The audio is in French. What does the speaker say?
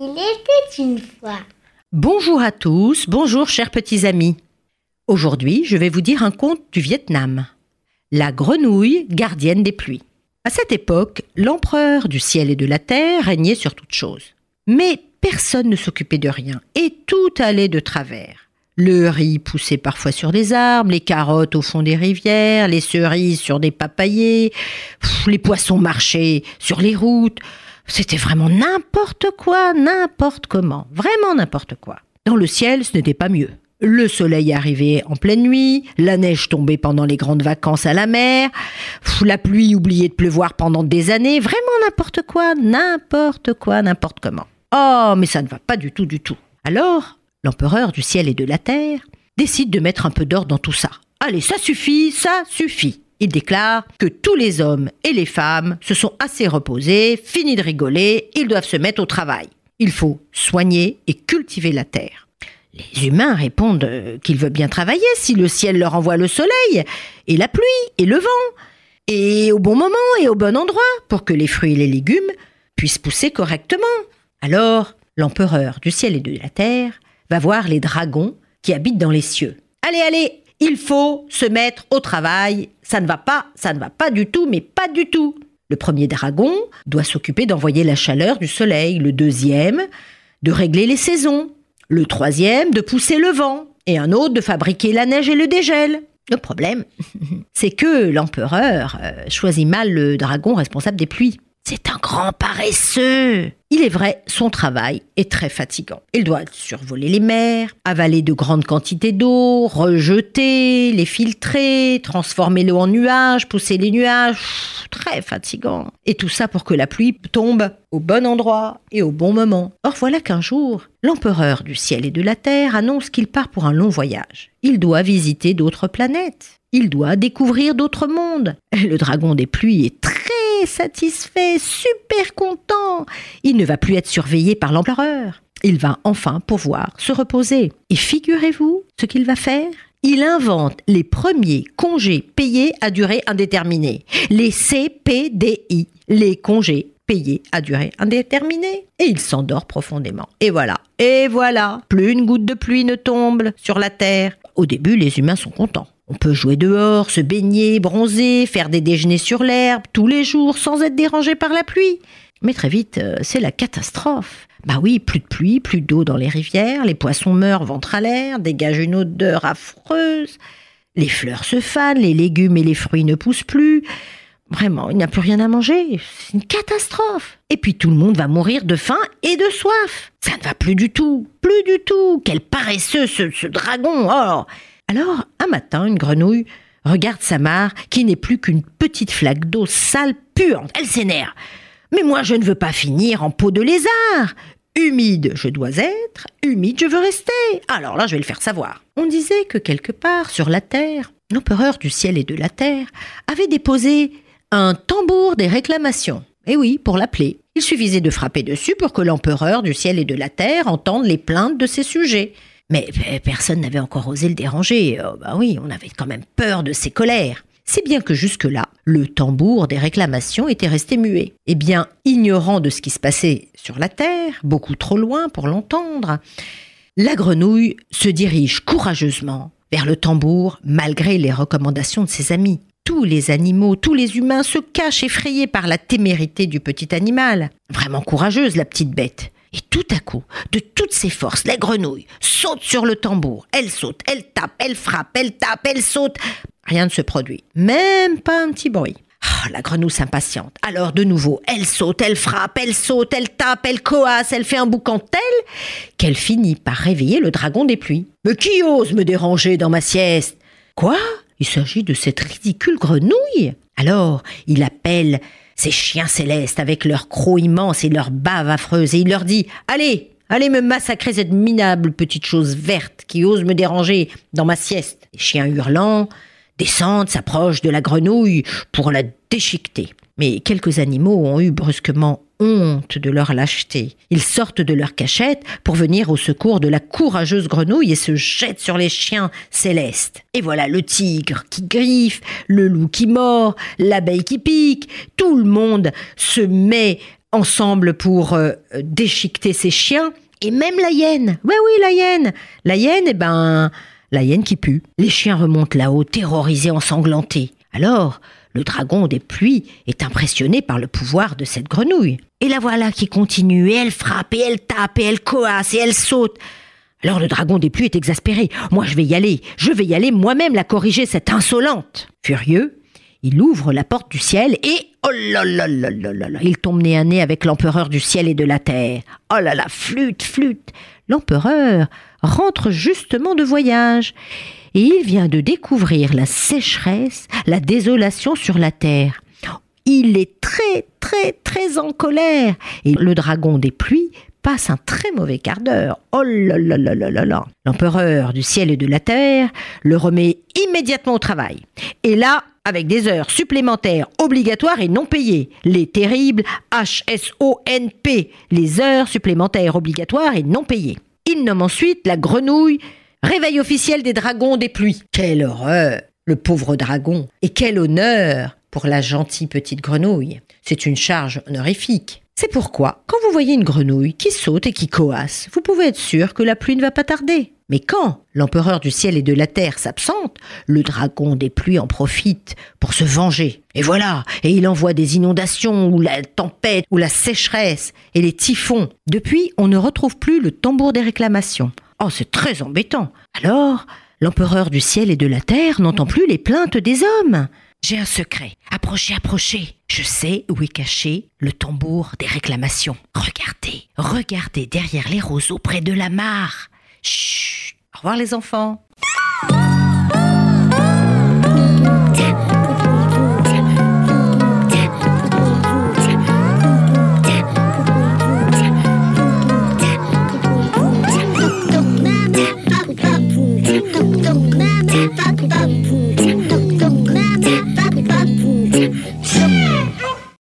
Il était une fois. Bonjour à tous, bonjour chers petits amis. Aujourd'hui, je vais vous dire un conte du Vietnam. La grenouille gardienne des pluies. À cette époque, l'empereur du ciel et de la terre régnait sur toutes choses. Mais personne ne s'occupait de rien et tout allait de travers. Le riz poussait parfois sur des arbres, les carottes au fond des rivières, les cerises sur des papayers, les poissons marchaient sur les routes. C'était vraiment n'importe quoi, n'importe comment, vraiment n'importe quoi. Dans le ciel, ce n'était pas mieux. Le soleil arrivait en pleine nuit, la neige tombait pendant les grandes vacances à la mer, la pluie oubliait de pleuvoir pendant des années, vraiment n'importe quoi, n'importe quoi, n'importe comment. Oh, mais ça ne va pas du tout, du tout. Alors, l'empereur du ciel et de la terre, décide de mettre un peu d'or dans tout ça. Allez, ça suffit, ça suffit. Il déclare que tous les hommes et les femmes se sont assez reposés, fini de rigoler, ils doivent se mettre au travail. Il faut soigner et cultiver la terre. Les humains répondent euh, qu'ils veulent bien travailler si le ciel leur envoie le soleil, et la pluie, et le vent, et au bon moment et au bon endroit, pour que les fruits et les légumes puissent pousser correctement. Alors, l'empereur du ciel et de la terre va voir les dragons qui habitent dans les cieux. Allez, allez, il faut se mettre au travail. Ça ne va pas, ça ne va pas du tout, mais pas du tout. Le premier dragon doit s'occuper d'envoyer la chaleur du soleil, le deuxième de régler les saisons, le troisième de pousser le vent, et un autre de fabriquer la neige et le dégel. Le problème, c'est que l'empereur euh, choisit mal le dragon responsable des pluies. C'est un grand paresseux. Il est vrai, son travail est très fatigant. Il doit survoler les mers, avaler de grandes quantités d'eau, rejeter, les filtrer, transformer l'eau en nuages, pousser les nuages. très fatigant. Et tout ça pour que la pluie tombe au bon endroit et au bon moment. Or voilà qu'un jour, l'empereur du ciel et de la terre annonce qu'il part pour un long voyage. Il doit visiter d'autres planètes. Il doit découvrir d'autres mondes. Le dragon des pluies est très satisfait, super content. Il ne va plus être surveillé par l'empereur. Il va enfin pouvoir se reposer. Et figurez-vous ce qu'il va faire il invente les premiers congés payés à durée indéterminée, les CPDI, les congés payés à durée indéterminée. Et il s'endort profondément. Et voilà, et voilà, plus une goutte de pluie ne tombe sur la terre. Au début, les humains sont contents. On peut jouer dehors, se baigner, bronzer, faire des déjeuners sur l'herbe tous les jours sans être dérangé par la pluie. Mais très vite, euh, c'est la catastrophe. Bah oui, plus de pluie, plus d'eau dans les rivières, les poissons meurent ventre à l'air, dégagent une odeur affreuse, les fleurs se fanent, les légumes et les fruits ne poussent plus. Vraiment, il n'y a plus rien à manger. C'est une catastrophe. Et puis tout le monde va mourir de faim et de soif. Ça ne va plus du tout. Plus du tout. Quel paresseux ce, dragon. Oh alors, un matin, une grenouille regarde sa mare, qui n'est plus qu'une petite flaque d'eau sale puante. Elle s'énerve. Mais moi, je ne veux pas finir en peau de lézard. Humide, je dois être, humide, je veux rester. Alors là, je vais le faire savoir. On disait que quelque part sur la terre, l'empereur du ciel et de la terre avait déposé un tambour des réclamations. Et oui, pour l'appeler. Il suffisait de frapper dessus pour que l'empereur du ciel et de la terre entende les plaintes de ses sujets. Mais personne n'avait encore osé le déranger. Oh, oui, on avait quand même peur de ses colères. Si bien que jusque-là, le tambour des réclamations était resté muet. Eh bien, ignorant de ce qui se passait sur la terre, beaucoup trop loin pour l'entendre, la grenouille se dirige courageusement vers le tambour malgré les recommandations de ses amis. Tous les animaux, tous les humains se cachent effrayés par la témérité du petit animal. Vraiment courageuse, la petite bête. Et tout à coup, de toutes ses forces, la grenouille saute sur le tambour. Elle saute, elle tape, elle frappe, elle tape, elle saute. Rien ne se produit. Même pas un petit bruit. Ah, la grenouille s'impatiente. Alors de nouveau, elle saute, elle frappe, elle saute, elle tape, elle coasse, elle fait un boucan tel qu'elle finit par réveiller le dragon des pluies. Mais qui ose me déranger dans ma sieste? Quoi? Il s'agit de cette ridicule grenouille? Alors, il appelle ces chiens célestes avec leurs crocs immenses et leurs baves affreuses, et il leur dit Allez, allez me massacrer cette minable petite chose verte qui ose me déranger dans ma sieste. Les chiens hurlants descendent, s'approchent de la grenouille pour la déchiqueter. Mais quelques animaux ont eu brusquement honte de leur lâcheté. Ils sortent de leur cachette pour venir au secours de la courageuse grenouille et se jettent sur les chiens célestes. Et voilà le tigre qui griffe, le loup qui mord, l'abeille qui pique. Tout le monde se met ensemble pour euh, déchiqueter ses chiens. Et même la hyène. Ouais, oui, la hyène. La hyène, eh ben, la hyène qui pue. Les chiens remontent là-haut, terrorisés, ensanglantés. Alors, le dragon des pluies est impressionné par le pouvoir de cette grenouille. Et la voilà qui continue, et elle frappe, et elle tape, et elle coasse, et elle saute. Alors le dragon des pluies est exaspéré. Moi je vais y aller, je vais y aller moi-même la corriger, cette insolente. Furieux, il ouvre la porte du ciel et oh il tombe nez à nez avec l'empereur du ciel et de la terre. Oh là là, flûte, flûte. L'empereur rentre justement de voyage et il vient de découvrir la sécheresse, la désolation sur la terre. Il est très très très en colère et le dragon des pluies passe un très mauvais quart d'heure. Oh là là là là là là. L'empereur du ciel et de la terre le remet immédiatement au travail. Et là, avec des heures supplémentaires obligatoires et non payées. Les terribles HSONP, les heures supplémentaires obligatoires et non payées. Il nomme ensuite la grenouille Réveil officiel des dragons des pluies. Quelle horreur Le pauvre dragon. Et quel honneur pour la gentille petite grenouille. C'est une charge honorifique. C'est pourquoi, quand vous voyez une grenouille qui saute et qui coasse, vous pouvez être sûr que la pluie ne va pas tarder. Mais quand l'empereur du ciel et de la terre s'absente, le dragon des pluies en profite pour se venger. Et voilà, et il envoie des inondations, ou la tempête, ou la sécheresse, et les typhons. Depuis, on ne retrouve plus le tambour des réclamations. Oh, c'est très embêtant. Alors, l'empereur du ciel et de la terre n'entend plus les plaintes des hommes. J'ai un secret. Approchez, approchez. Je sais où est caché le tambour des réclamations. Regardez, regardez derrière les roseaux près de la mare. Chut. Au revoir les enfants.